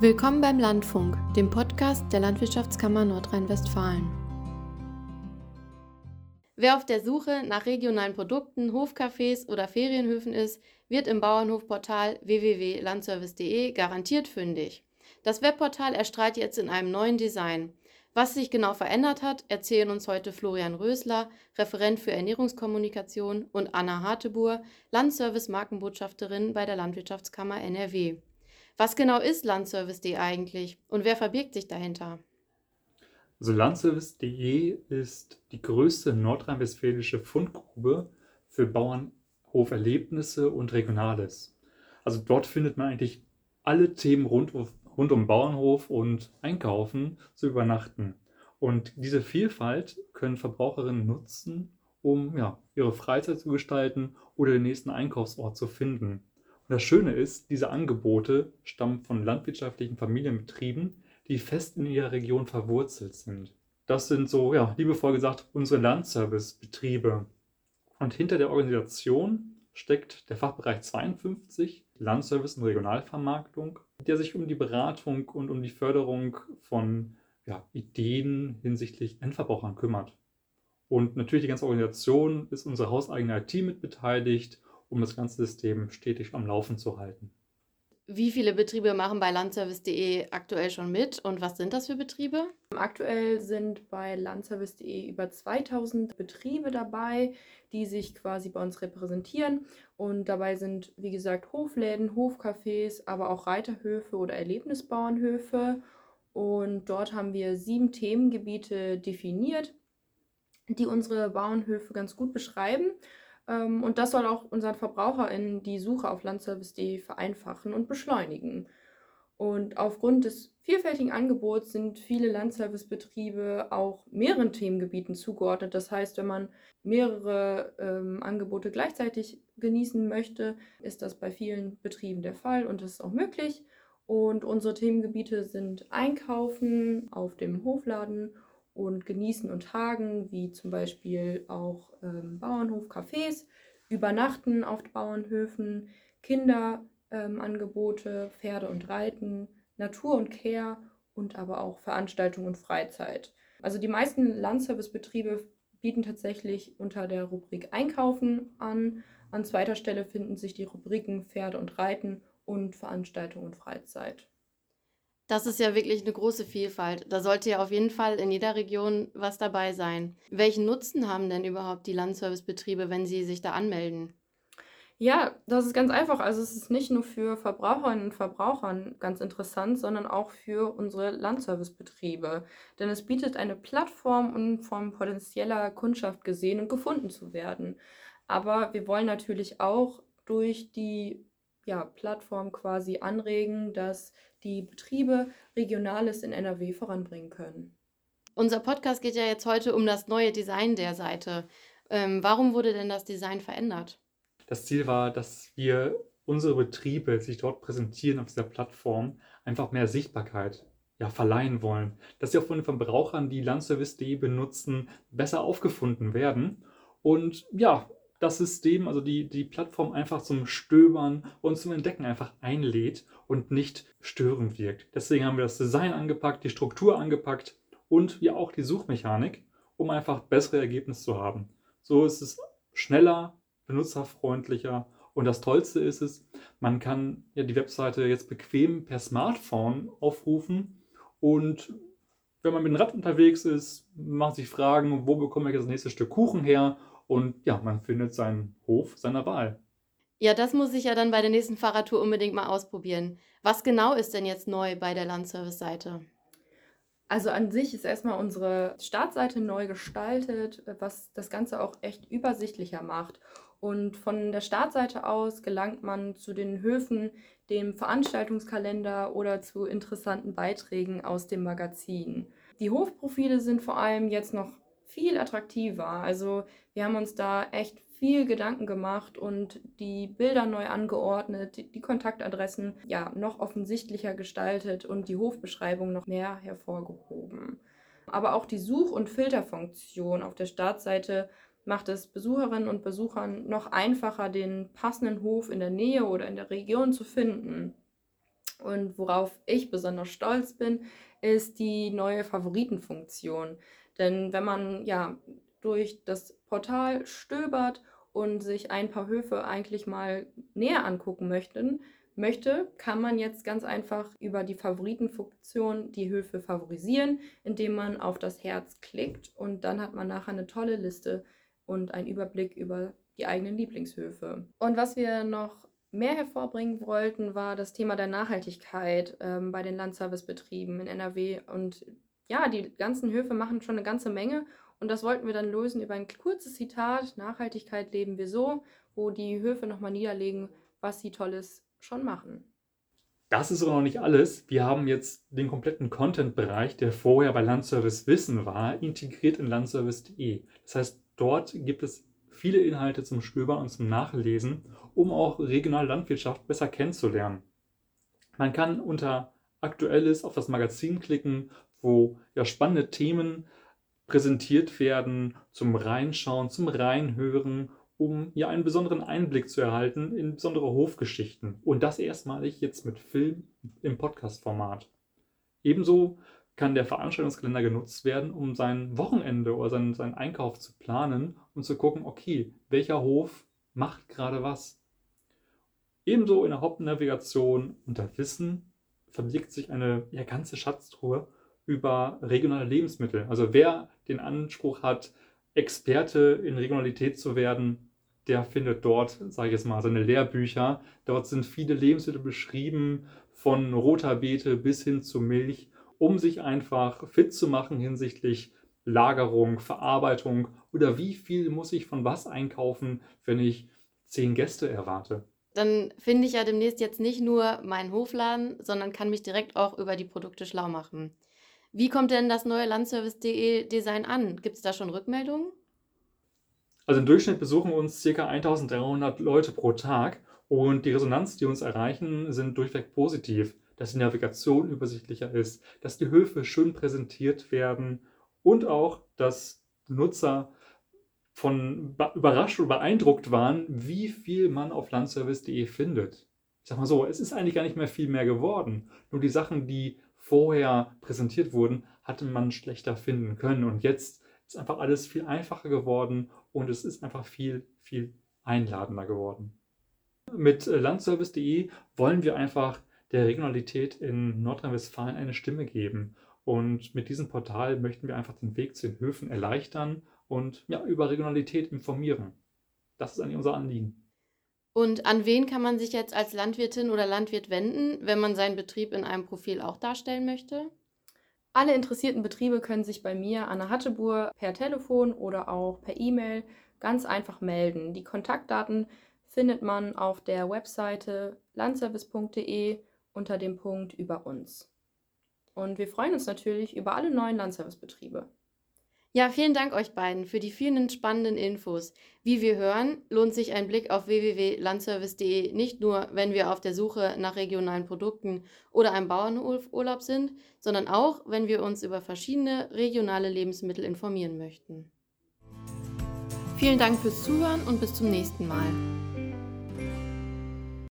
Willkommen beim Landfunk, dem Podcast der Landwirtschaftskammer Nordrhein-Westfalen. Wer auf der Suche nach regionalen Produkten, Hofcafés oder Ferienhöfen ist, wird im Bauernhofportal www.landservice.de garantiert fündig. Das Webportal erstrahlt jetzt in einem neuen Design. Was sich genau verändert hat, erzählen uns heute Florian Rösler, Referent für Ernährungskommunikation, und Anna Hartebur, Landservice-Markenbotschafterin bei der Landwirtschaftskammer NRW. Was genau ist Landservice.de eigentlich und wer verbirgt sich dahinter? Also Landservice.de ist die größte nordrhein-westfälische Fundgrube für Bauernhoferlebnisse und Regionales. Also dort findet man eigentlich alle Themen rund, rund um Bauernhof und Einkaufen zu übernachten. Und diese Vielfalt können Verbraucherinnen nutzen, um ja, ihre Freizeit zu gestalten oder den nächsten Einkaufsort zu finden. Und das Schöne ist, diese Angebote stammen von landwirtschaftlichen Familienbetrieben, die fest in ihrer Region verwurzelt sind. Das sind so, ja, liebevoll gesagt, unsere Landservice-Betriebe. Und hinter der Organisation steckt der Fachbereich 52, Landservice und Regionalvermarktung, der sich um die Beratung und um die Förderung von ja, Ideen hinsichtlich Endverbrauchern kümmert. Und natürlich die ganze Organisation ist unsere hauseigene IT mit beteiligt um das ganze System stetig am Laufen zu halten. Wie viele Betriebe machen bei landservice.de aktuell schon mit und was sind das für Betriebe? Aktuell sind bei landservice.de über 2000 Betriebe dabei, die sich quasi bei uns repräsentieren. Und dabei sind, wie gesagt, Hofläden, Hofcafés, aber auch Reiterhöfe oder Erlebnisbauernhöfe. Und dort haben wir sieben Themengebiete definiert, die unsere Bauernhöfe ganz gut beschreiben. Ähm, und das soll auch unseren VerbraucherInnen die Suche auf landservice.de vereinfachen und beschleunigen. Und aufgrund des vielfältigen Angebots sind viele Landservicebetriebe auch mehreren Themengebieten zugeordnet. Das heißt, wenn man mehrere ähm, Angebote gleichzeitig genießen möchte, ist das bei vielen Betrieben der Fall und das ist auch möglich. Und unsere Themengebiete sind Einkaufen auf dem Hofladen und Genießen und Tagen, wie zum Beispiel auch ähm, Bauernhof-Cafés, Übernachten auf Bauernhöfen, Kinderangebote, ähm, Pferde und Reiten, Natur und Care und aber auch Veranstaltung und Freizeit. Also die meisten Landservicebetriebe bieten tatsächlich unter der Rubrik Einkaufen an. An zweiter Stelle finden sich die Rubriken Pferde und Reiten und Veranstaltung und Freizeit. Das ist ja wirklich eine große Vielfalt. Da sollte ja auf jeden Fall in jeder Region was dabei sein. Welchen Nutzen haben denn überhaupt die Landservicebetriebe, wenn sie sich da anmelden? Ja, das ist ganz einfach. Also es ist nicht nur für Verbraucherinnen und Verbrauchern ganz interessant, sondern auch für unsere Landservicebetriebe. Denn es bietet eine Plattform, um von potenzieller Kundschaft gesehen und gefunden zu werden. Aber wir wollen natürlich auch durch die ja, Plattform quasi anregen, dass die Betriebe Regionales in NRW voranbringen können. Unser Podcast geht ja jetzt heute um das neue Design der Seite. Ähm, warum wurde denn das Design verändert? Das Ziel war, dass wir unsere Betriebe, die sich dort präsentieren auf dieser Plattform, einfach mehr Sichtbarkeit ja, verleihen wollen. Dass sie auch von den Verbrauchern, die Landservice.de benutzen, besser aufgefunden werden. Und ja, das System, also die, die Plattform einfach zum Stöbern und zum Entdecken einfach einlädt und nicht störend wirkt. Deswegen haben wir das Design angepackt, die Struktur angepackt und ja auch die Suchmechanik, um einfach bessere Ergebnisse zu haben. So ist es schneller, benutzerfreundlicher und das Tollste ist es, man kann ja die Webseite jetzt bequem per Smartphone aufrufen und wenn man mit dem Rad unterwegs ist, macht sich Fragen, wo bekomme ich das nächste Stück Kuchen her und ja, man findet seinen Hof seiner Wahl. Ja, das muss ich ja dann bei der nächsten Fahrradtour unbedingt mal ausprobieren. Was genau ist denn jetzt neu bei der Landservice-Seite? Also an sich ist erstmal unsere Startseite neu gestaltet, was das Ganze auch echt übersichtlicher macht. Und von der Startseite aus gelangt man zu den Höfen, dem Veranstaltungskalender oder zu interessanten Beiträgen aus dem Magazin. Die Hofprofile sind vor allem jetzt noch viel attraktiver. Also wir haben uns da echt viel Gedanken gemacht und die Bilder neu angeordnet, die, Kontaktadressen ja noch offensichtlicher gestaltet und die Hofbeschreibung noch mehr hervorgehoben. Aber auch die Such- und Filterfunktion auf der Startseite macht es Besucherinnen und Besuchern noch einfacher, den passenden Hof in der Nähe oder in der Region zu finden. Und worauf ich besonders stolz bin, ist die neue Favoritenfunktion. Denn wenn man ja durch das Portal stöbert und sich ein paar Höfe eigentlich mal näher angucken möchten, möchte, kann man jetzt ganz einfach über die Favoritenfunktion die Höfe favorisieren, indem man auf das Herz klickt und dann hat man nachher eine tolle Liste und einen Überblick über die eigenen Lieblingshöfe. Und was wir noch mehr hervorbringen wollten, war das Thema der Nachhaltigkeit ähm, bei den Landservicebetrieben in NRW. Und ja, die ganzen Höfe machen schon eine ganze Menge. Und das wollten wir dann lösen über ein kurzes Zitat, Nachhaltigkeit leben wir so, wo die Höfe nochmal niederlegen, was sie tolles schon machen. Das ist aber noch nicht alles. Wir haben jetzt den kompletten Content-Bereich, der vorher bei Landservice Wissen war, integriert in landservice.de. Das heißt, dort gibt es viele Inhalte zum Stöbern und zum Nachlesen, um auch regionale Landwirtschaft besser kennenzulernen. Man kann unter Aktuelles auf das Magazin klicken, wo ja spannende Themen präsentiert werden zum Reinschauen, zum Reinhören, um ja einen besonderen Einblick zu erhalten in besondere Hofgeschichten. Und das erstmalig jetzt mit Film im Podcast-Format. Ebenso kann der Veranstaltungskalender genutzt werden, um sein Wochenende oder seinen, seinen Einkauf zu planen und zu gucken, okay, welcher Hof macht gerade was. Ebenso in der Hauptnavigation unter Wissen verbirgt sich eine ja, ganze Schatztruhe über regionale Lebensmittel. Also wer den Anspruch hat, Experte in Regionalität zu werden, der findet dort, sage ich jetzt mal, seine Lehrbücher. Dort sind viele Lebensmittel beschrieben, von roter Beete bis hin zu Milch um sich einfach fit zu machen hinsichtlich Lagerung, Verarbeitung oder wie viel muss ich von was einkaufen, wenn ich zehn Gäste erwarte. Dann finde ich ja demnächst jetzt nicht nur meinen Hofladen, sondern kann mich direkt auch über die Produkte schlau machen. Wie kommt denn das neue Landservice.de Design an? Gibt es da schon Rückmeldungen? Also im Durchschnitt besuchen uns ca. 1300 Leute pro Tag und die Resonanz, die uns erreichen, sind durchweg positiv dass die Navigation übersichtlicher ist, dass die Höfe schön präsentiert werden und auch, dass Nutzer von überrascht und beeindruckt waren, wie viel man auf landservice.de findet. Ich sag mal so, es ist eigentlich gar nicht mehr viel mehr geworden. Nur die Sachen, die vorher präsentiert wurden, hatte man schlechter finden können. Und jetzt ist einfach alles viel einfacher geworden und es ist einfach viel, viel einladender geworden. Mit landservice.de wollen wir einfach der Regionalität in Nordrhein-Westfalen eine Stimme geben. Und mit diesem Portal möchten wir einfach den Weg zu den Höfen erleichtern und ja, über Regionalität informieren. Das ist eigentlich unser Anliegen. Und an wen kann man sich jetzt als Landwirtin oder Landwirt wenden, wenn man seinen Betrieb in einem Profil auch darstellen möchte? Alle interessierten Betriebe können sich bei mir, Anna Hattebur, per Telefon oder auch per E-Mail ganz einfach melden. Die Kontaktdaten findet man auf der Webseite landservice.de unter dem Punkt über uns. Und wir freuen uns natürlich über alle neuen Landservicebetriebe. Ja, vielen Dank euch beiden für die vielen spannenden Infos. Wie wir hören, lohnt sich ein Blick auf www.landservice.de nicht nur, wenn wir auf der Suche nach regionalen Produkten oder einem Bauernurlaub sind, sondern auch, wenn wir uns über verschiedene regionale Lebensmittel informieren möchten. Vielen Dank fürs Zuhören und bis zum nächsten Mal.